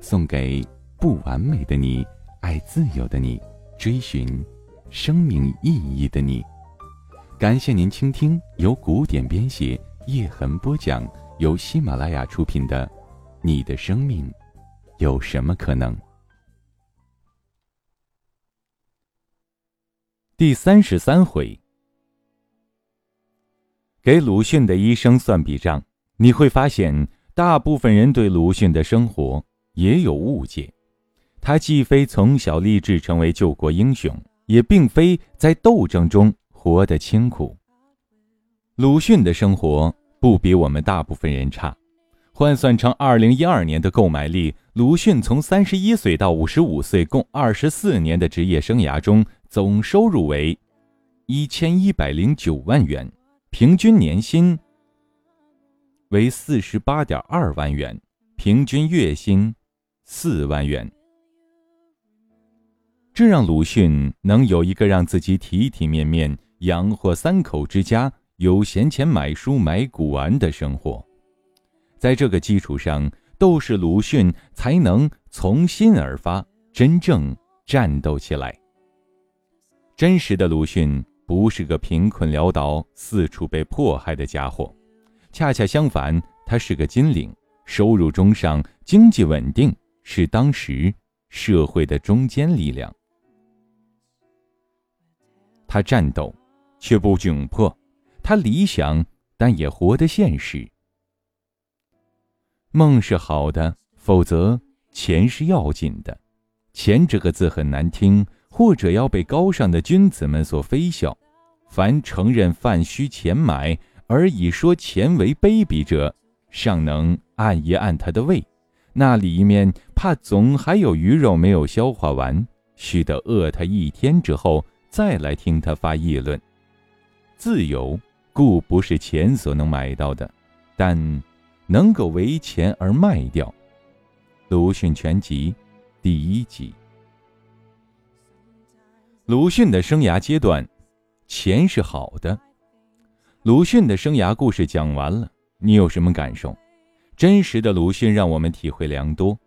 送给不完美的你，爱自由的你，追寻生命意义的你。感谢您倾听由古典编写、叶痕播讲、由喜马拉雅出品的《你的生命有什么可能》第三十三回。给鲁迅的一生算笔账，你会发现，大部分人对鲁迅的生活。也有误解，他既非从小立志成为救国英雄，也并非在斗争中活得清苦。鲁迅的生活不比我们大部分人差，换算成二零一二年的购买力，鲁迅从三十一岁到五十五岁共二十四年的职业生涯中，总收入为一千一百零九万元，平均年薪为四十八点二万元，平均月薪。四万元，这让鲁迅能有一个让自己体体面面养活三口之家、有闲钱买书买古玩的生活。在这个基础上，斗士鲁迅才能从心而发，真正战斗起来。真实的鲁迅不是个贫困潦倒、四处被迫害的家伙，恰恰相反，他是个金领，收入中上，经济稳定。是当时社会的中坚力量。他战斗，却不窘迫；他理想，但也活得现实。梦是好的，否则钱是要紧的。钱这个字很难听，或者要被高尚的君子们所非笑。凡承认饭需钱买，而以说钱为卑鄙者，尚能按一按他的胃。那里面怕总还有鱼肉没有消化完，须得饿他一天之后再来听他发议论。自由固不是钱所能买到的，但能够为钱而卖掉。鲁迅全集，第一集。鲁迅的生涯阶段，钱是好的。鲁迅的生涯故事讲完了，你有什么感受？真实的鲁迅让我们体会良多。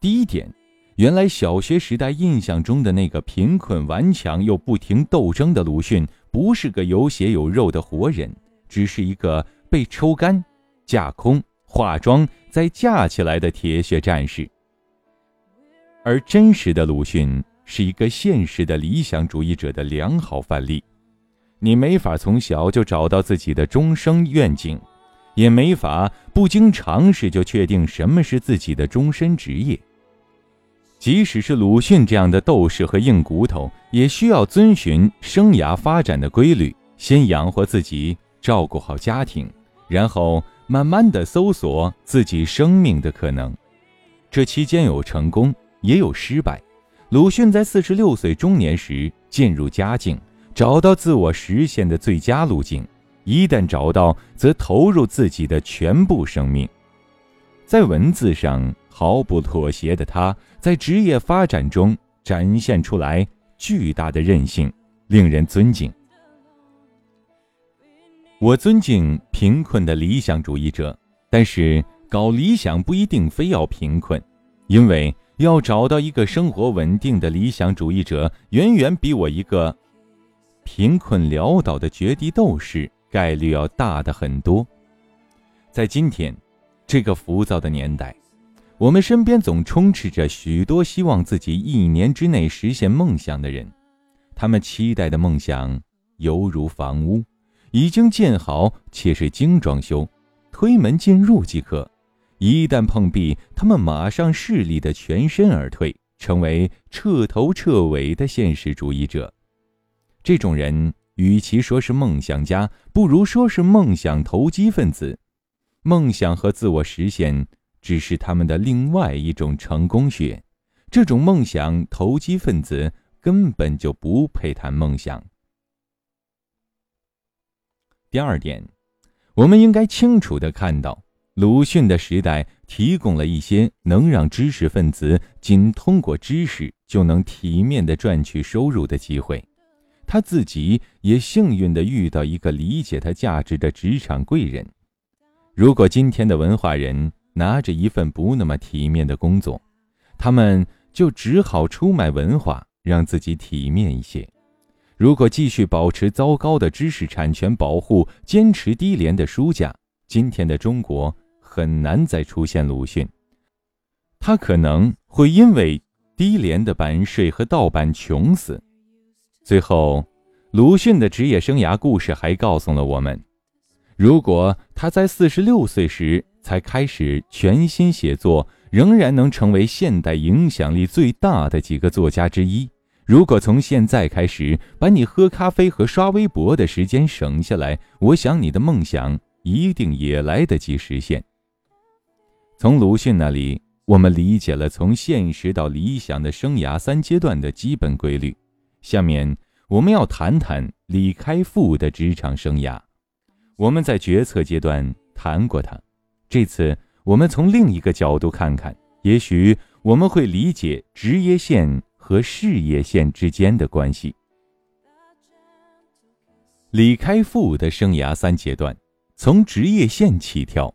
第一点，原来小学时代印象中的那个贫困顽强又不停斗争的鲁迅，不是个有血有肉的活人，只是一个被抽干、架空、化妆再架起来的铁血战士。而真实的鲁迅是一个现实的理想主义者的良好范例。你没法从小就找到自己的终生愿景。也没法不经尝试就确定什么是自己的终身职业。即使是鲁迅这样的斗士和硬骨头，也需要遵循生涯发展的规律，先养活自己，照顾好家庭，然后慢慢的搜索自己生命的可能。这期间有成功，也有失败。鲁迅在四十六岁中年时渐入佳境，找到自我实现的最佳路径。一旦找到，则投入自己的全部生命，在文字上毫不妥协的他，在职业发展中展现出来巨大的韧性，令人尊敬。我尊敬贫困的理想主义者，但是搞理想不一定非要贫困，因为要找到一个生活稳定的理想主义者，远远比我一个贫困潦倒的绝地斗士。概率要大的很多。在今天这个浮躁的年代，我们身边总充斥着许多希望自己一年之内实现梦想的人。他们期待的梦想犹如房屋，已经建好且是精装修，推门进入即可。一旦碰壁，他们马上势力的全身而退，成为彻头彻尾的现实主义者。这种人。与其说是梦想家，不如说是梦想投机分子。梦想和自我实现只是他们的另外一种成功学。这种梦想投机分子根本就不配谈梦想。第二点，我们应该清楚的看到，鲁迅的时代提供了一些能让知识分子仅通过知识就能体面的赚取收入的机会。他自己也幸运的遇到一个理解他价值的职场贵人。如果今天的文化人拿着一份不那么体面的工作，他们就只好出卖文化，让自己体面一些。如果继续保持糟糕的知识产权保护，坚持低廉的书价，今天的中国很难再出现鲁迅。他可能会因为低廉的版税和盗版穷死。最后，鲁迅的职业生涯故事还告诉了我们：如果他在四十六岁时才开始全心写作，仍然能成为现代影响力最大的几个作家之一。如果从现在开始把你喝咖啡和刷微博的时间省下来，我想你的梦想一定也来得及实现。从鲁迅那里，我们理解了从现实到理想的生涯三阶段的基本规律。下面我们要谈谈李开复的职场生涯。我们在决策阶段谈过他，这次我们从另一个角度看看，也许我们会理解职业线和事业线之间的关系。李开复的生涯三阶段，从职业线起跳，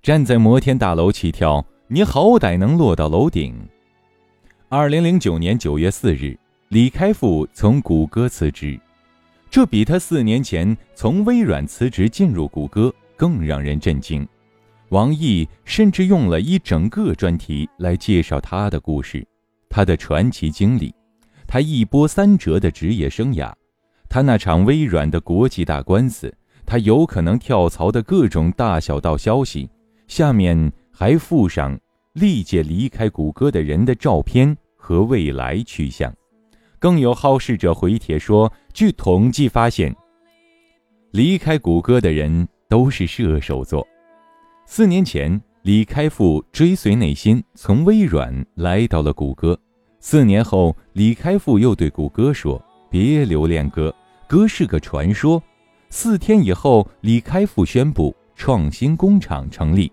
站在摩天大楼起跳，你好歹能落到楼顶。二零零九年九月四日。李开复从谷歌辞职，这比他四年前从微软辞职进入谷歌更让人震惊。王毅甚至用了一整个专题来介绍他的故事，他的传奇经历，他一波三折的职业生涯，他那场微软的国际大官司，他有可能跳槽的各种大小道消息。下面还附上历届离开谷歌的人的照片和未来去向。更有好事者回帖说：“据统计发现，离开谷歌的人都是射手座。四年前，李开复追随内心从微软来到了谷歌。四年后，李开复又对谷歌说：‘别留恋哥，哥是个传说。’四天以后，李开复宣布创新工厂成立。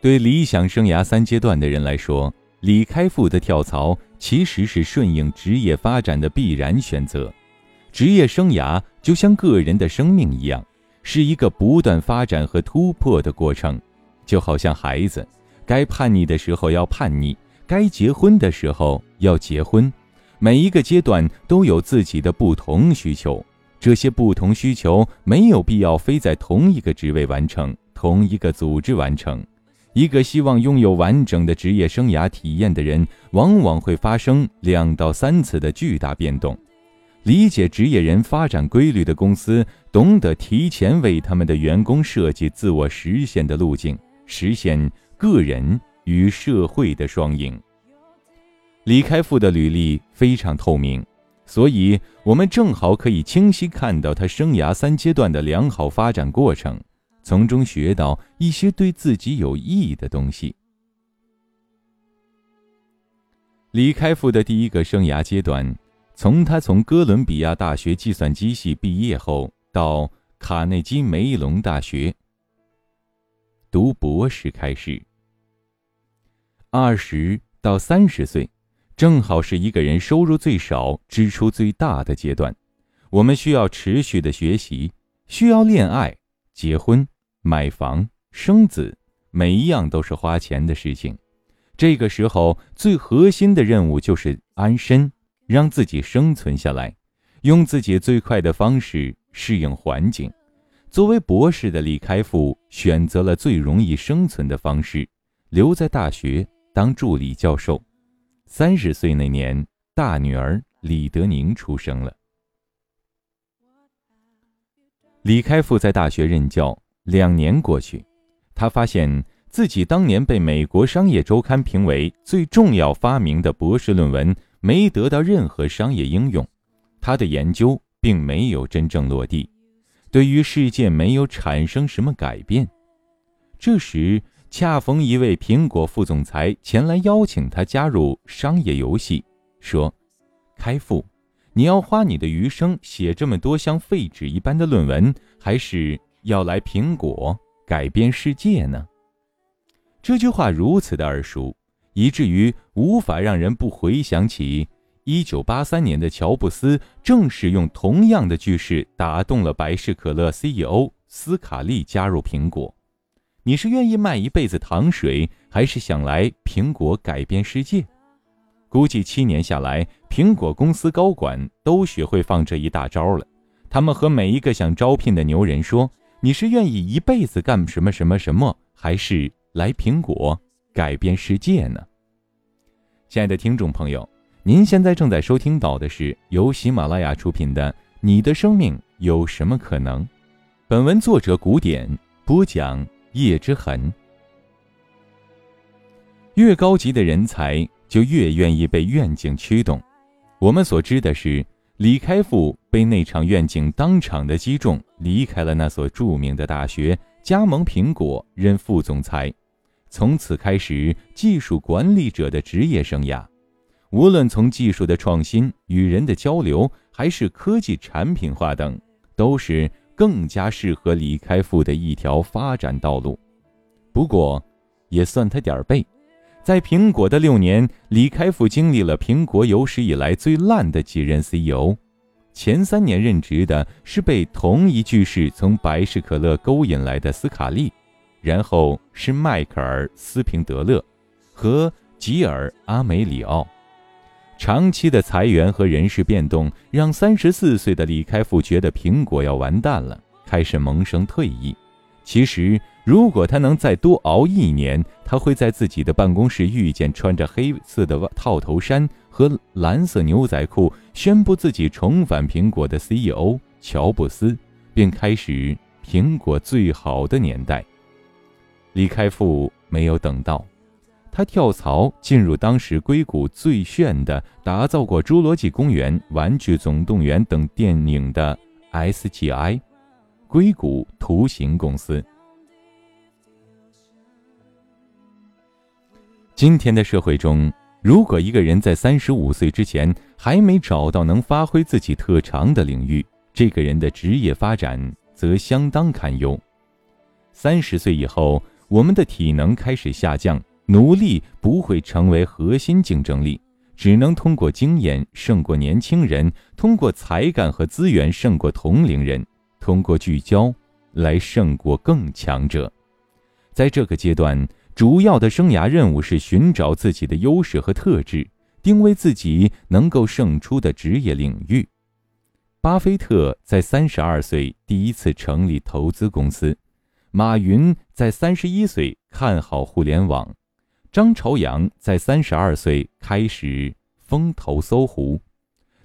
对理想生涯三阶段的人来说。”李开复的跳槽其实是顺应职业发展的必然选择。职业生涯就像个人的生命一样，是一个不断发展和突破的过程。就好像孩子，该叛逆的时候要叛逆，该结婚的时候要结婚。每一个阶段都有自己的不同需求，这些不同需求没有必要非在同一个职位完成，同一个组织完成。一个希望拥有完整的职业生涯体验的人，往往会发生两到三次的巨大变动。理解职业人发展规律的公司，懂得提前为他们的员工设计自我实现的路径，实现个人与社会的双赢。李开复的履历非常透明，所以我们正好可以清晰看到他生涯三阶段的良好发展过程。从中学到一些对自己有益的东西。李开复的第一个生涯阶段，从他从哥伦比亚大学计算机系毕业后，到卡内基梅隆大学读博士开始。二十到三十岁，正好是一个人收入最少、支出最大的阶段。我们需要持续的学习，需要恋爱、结婚。买房、生子，每一样都是花钱的事情。这个时候，最核心的任务就是安身，让自己生存下来，用自己最快的方式适应环境。作为博士的李开复选择了最容易生存的方式，留在大学当助理教授。三十岁那年，大女儿李德宁出生了。李开复在大学任教。两年过去，他发现自己当年被美国商业周刊评为最重要发明的博士论文没得到任何商业应用，他的研究并没有真正落地。对于世界没有产生什么改变。这时，恰逢一位苹果副总裁前来邀请他加入商业游戏，说：“开复，你要花你的余生写这么多像废纸一般的论文，还是要来苹果改变世界呢？”这句话如此的耳熟，以至于无法让人不回想起1983年的乔布斯正是用同样的句式打动了百事可乐 CEO 斯卡利加入苹果。你是愿意卖一辈子糖水，还是想来苹果改变世界？估计七年下来，苹果公司高管都学会放这一大招了。他们和每一个想招聘的牛人说：“你是愿意一辈子干什么什么什么，还是来苹果改变世界呢？”亲爱的听众朋友，您现在正在收听到的是由喜马拉雅出品的《你的生命有什么可能》。本文作者古典播讲。叶之痕，越高级的人才就越愿意被愿景驱动。我们所知的是，李开复被那场愿景当场的击中，离开了那所著名的大学，加盟苹果任副总裁，从此开始技术管理者的职业生涯。无论从技术的创新、与人的交流，还是科技产品化等，都是。更加适合李开复的一条发展道路，不过，也算他点儿背。在苹果的六年，李开复经历了苹果有史以来最烂的几任 CEO。前三年任职的是被同一句式从百事可乐勾引来的斯卡利，然后是迈克尔斯平德勒和吉尔阿梅里奥。长期的裁员和人事变动，让三十四岁的李开复觉得苹果要完蛋了，开始萌生退役。其实，如果他能再多熬一年，他会在自己的办公室遇见穿着黑色的套头衫和蓝色牛仔裤，宣布自己重返苹果的 CEO 乔布斯，并开始苹果最好的年代。李开复没有等到。他跳槽进入当时硅谷最炫的、打造过《侏罗纪公园》《玩具总动员》等电影的 SGI，硅谷图形公司。今天的社会中，如果一个人在三十五岁之前还没找到能发挥自己特长的领域，这个人的职业发展则相当堪忧。三十岁以后，我们的体能开始下降。努力不会成为核心竞争力，只能通过经验胜过年轻人，通过才干和资源胜过同龄人，通过聚焦来胜过更强者。在这个阶段，主要的生涯任务是寻找自己的优势和特质，定位自己能够胜出的职业领域。巴菲特在三十二岁第一次成立投资公司，马云在三十一岁看好互联网。张朝阳在三十二岁开始风投搜狐，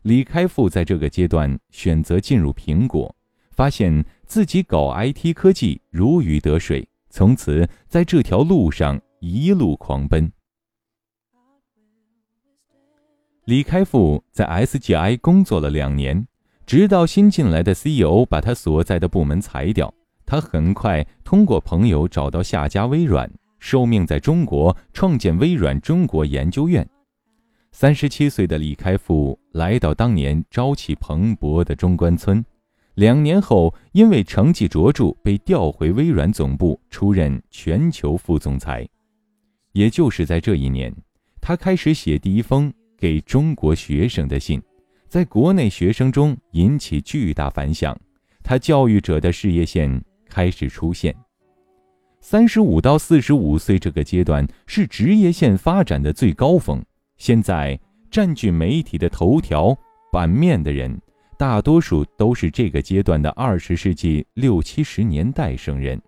李开复在这个阶段选择进入苹果，发现自己搞 IT 科技如鱼得水，从此在这条路上一路狂奔。李开复在 SGI 工作了两年，直到新进来的 CEO 把他所在的部门裁掉，他很快通过朋友找到下家微软。受命在中国创建微软中国研究院。三十七岁的李开复来到当年朝气蓬勃的中关村，两年后因为成绩卓著被调回微软总部出任全球副总裁。也就是在这一年，他开始写第一封给中国学生的信，在国内学生中引起巨大反响。他教育者的事业线开始出现。三十五到四十五岁这个阶段是职业线发展的最高峰。现在占据媒体的头条版面的人，大多数都是这个阶段的二十世纪六七十年代生人。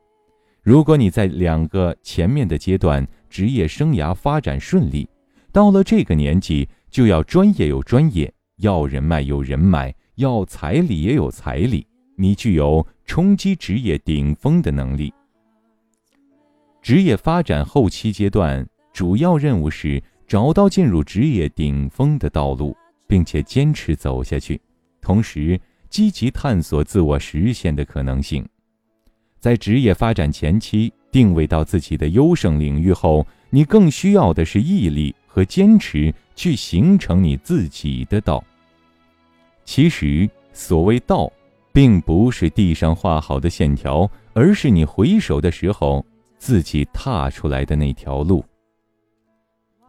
如果你在两个前面的阶段职业生涯发展顺利，到了这个年纪就要专业有专业，要人脉有人脉，要彩礼也有彩礼，你具有冲击职业顶峰的能力。职业发展后期阶段，主要任务是找到进入职业顶峰的道路，并且坚持走下去，同时积极探索自我实现的可能性。在职业发展前期定位到自己的优胜领域后，你更需要的是毅力和坚持，去形成你自己的道。其实，所谓道，并不是地上画好的线条，而是你回首的时候自己踏出来的那条路。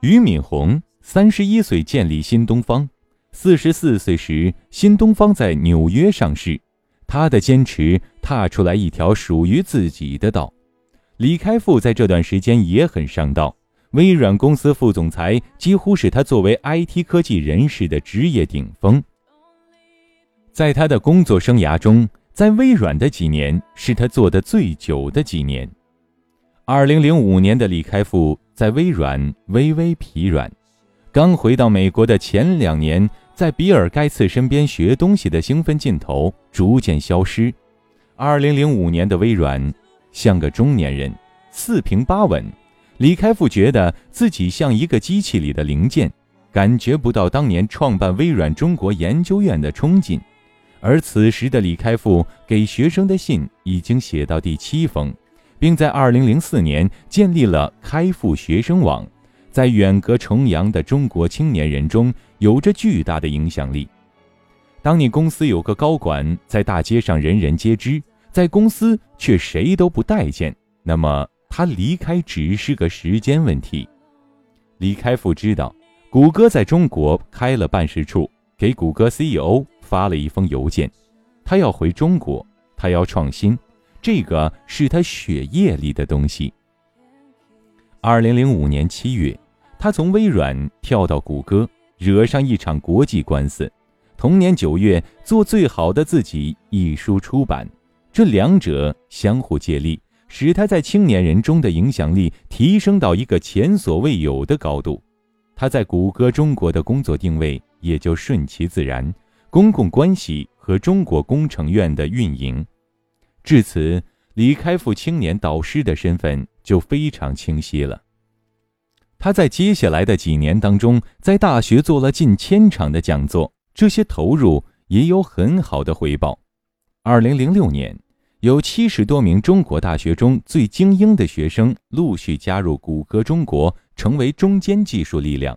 俞敏洪三十一岁建立新东方。四十四岁时，新东方在纽约上市。他的坚持踏出来一条属于自己的道。李开复在这段时间也很上道，微软公司副总裁几乎是他作为 IT 科技人士的职业顶峰。在他的工作生涯中，在微软的几年是他做的最久的几年。二零零五年的李开复在微软微微疲软，刚回到美国的前两年。在比尔·盖茨身边学东西的兴奋劲头逐渐消失。二零零五年的微软像个中年人，四平八稳。李开复觉得自己像一个机器里的零件，感觉不到当年创办微软中国研究院的冲劲。而此时的李开复给学生的信已经写到第七封，并在二零零四年建立了开复学生网。在远隔重洋的中国青年人中有着巨大的影响力。当你公司有个高管在大街上人人皆知，在公司却谁都不待见，那么他离开只是个时间问题。李开复知道，谷歌在中国开了办事处，给谷歌 CEO 发了一封邮件，他要回中国，他要创新，这个是他血液里的东西。二零零五年七月。他从微软跳到谷歌，惹上一场国际官司。同年九月，《做最好的自己》一书出版，这两者相互借力，使他在青年人中的影响力提升到一个前所未有的高度。他在谷歌中国的工作定位也就顺其自然，公共关系和中国工程院的运营。至此，李开复青年导师的身份就非常清晰了。他在接下来的几年当中，在大学做了近千场的讲座，这些投入也有很好的回报。二零零六年，有七十多名中国大学中最精英的学生陆续加入谷歌中国，成为中坚技术力量。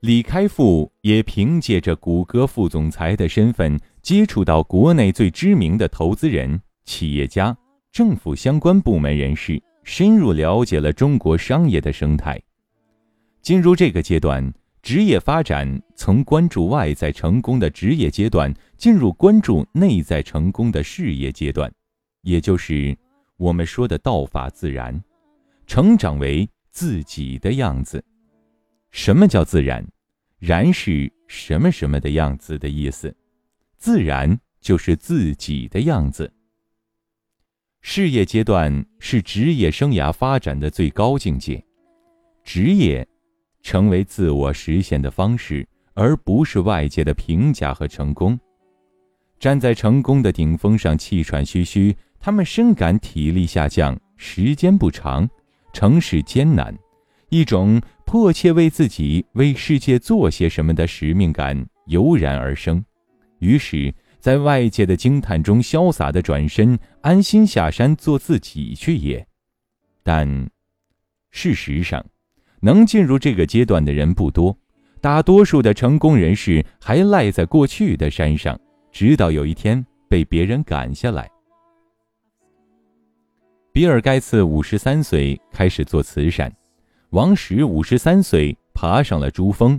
李开复也凭借着谷歌副总裁的身份，接触到国内最知名的投资人、企业家、政府相关部门人士，深入了解了中国商业的生态。进入这个阶段，职业发展从关注外在成功的职业阶段，进入关注内在成功的事业阶段，也就是我们说的“道法自然”，成长为自己的样子。什么叫自然？然是什么什么的样子的意思，自然就是自己的样子。事业阶段是职业生涯发展的最高境界，职业。成为自我实现的方式，而不是外界的评价和成功。站在成功的顶峰上，气喘吁吁，他们深感体力下降，时间不长，城市艰难，一种迫切为自己、为世界做些什么的使命感油然而生。于是，在外界的惊叹中，潇洒的转身，安心下山做自己去也。但，事实上。能进入这个阶段的人不多，大多数的成功人士还赖在过去的山上，直到有一天被别人赶下来。比尔·盖茨五十三岁开始做慈善，王石五十三岁爬上了珠峰，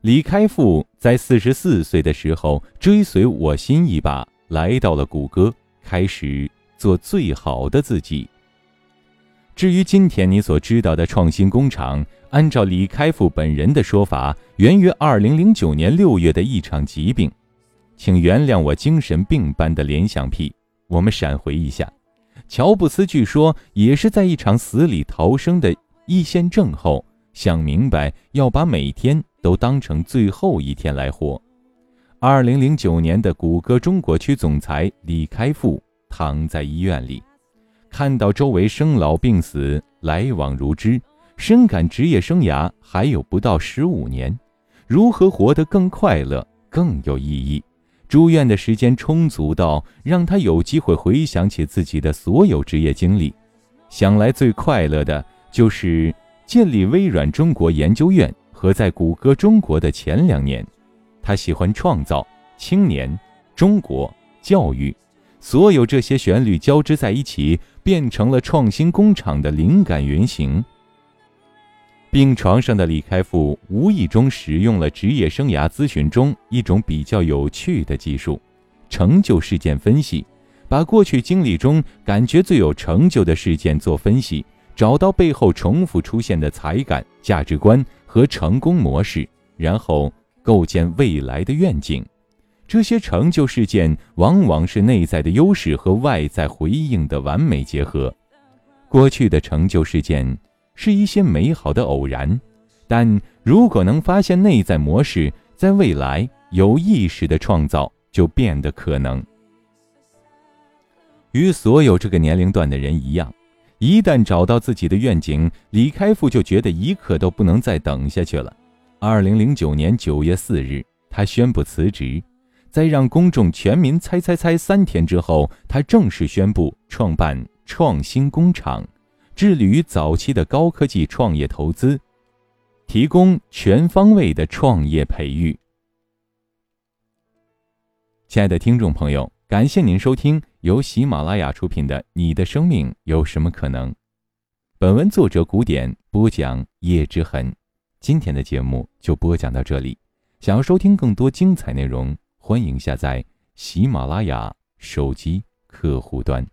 李开复在四十四岁的时候追随我心一把来到了谷歌，开始做最好的自己。至于今天你所知道的创新工厂，按照李开复本人的说法，源于2009年6月的一场疾病。请原谅我精神病般的联想癖。我们闪回一下，乔布斯据说也是在一场死里逃生的胰腺症后，想明白要把每天都当成最后一天来活。2009年的谷歌中国区总裁李开复躺在医院里。看到周围生老病死来往如织，深感职业生涯还有不到十五年，如何活得更快乐、更有意义？住院的时间充足到让他有机会回想起自己的所有职业经历。想来最快乐的就是建立微软中国研究院和在谷歌中国的前两年。他喜欢创造、青年、中国、教育，所有这些旋律交织在一起，变成了创新工厂的灵感原型。病床上的李开复无意中使用了职业生涯咨询中一种比较有趣的技术——成就事件分析，把过去经历中感觉最有成就的事件做分析，找到背后重复出现的才感、价值观和成功模式，然后。构建未来的愿景，这些成就事件往往是内在的优势和外在回应的完美结合。过去的成就事件是一些美好的偶然，但如果能发现内在模式，在未来有意识的创造就变得可能。与所有这个年龄段的人一样，一旦找到自己的愿景，李开复就觉得一刻都不能再等下去了。二零零九年九月四日，他宣布辞职。在让公众全民猜猜猜三天之后，他正式宣布创办创新工厂，致力于早期的高科技创业投资，提供全方位的创业培育。亲爱的听众朋友，感谢您收听由喜马拉雅出品的《你的生命有什么可能》。本文作者古典播讲叶之痕。今天的节目就播讲到这里，想要收听更多精彩内容，欢迎下载喜马拉雅手机客户端。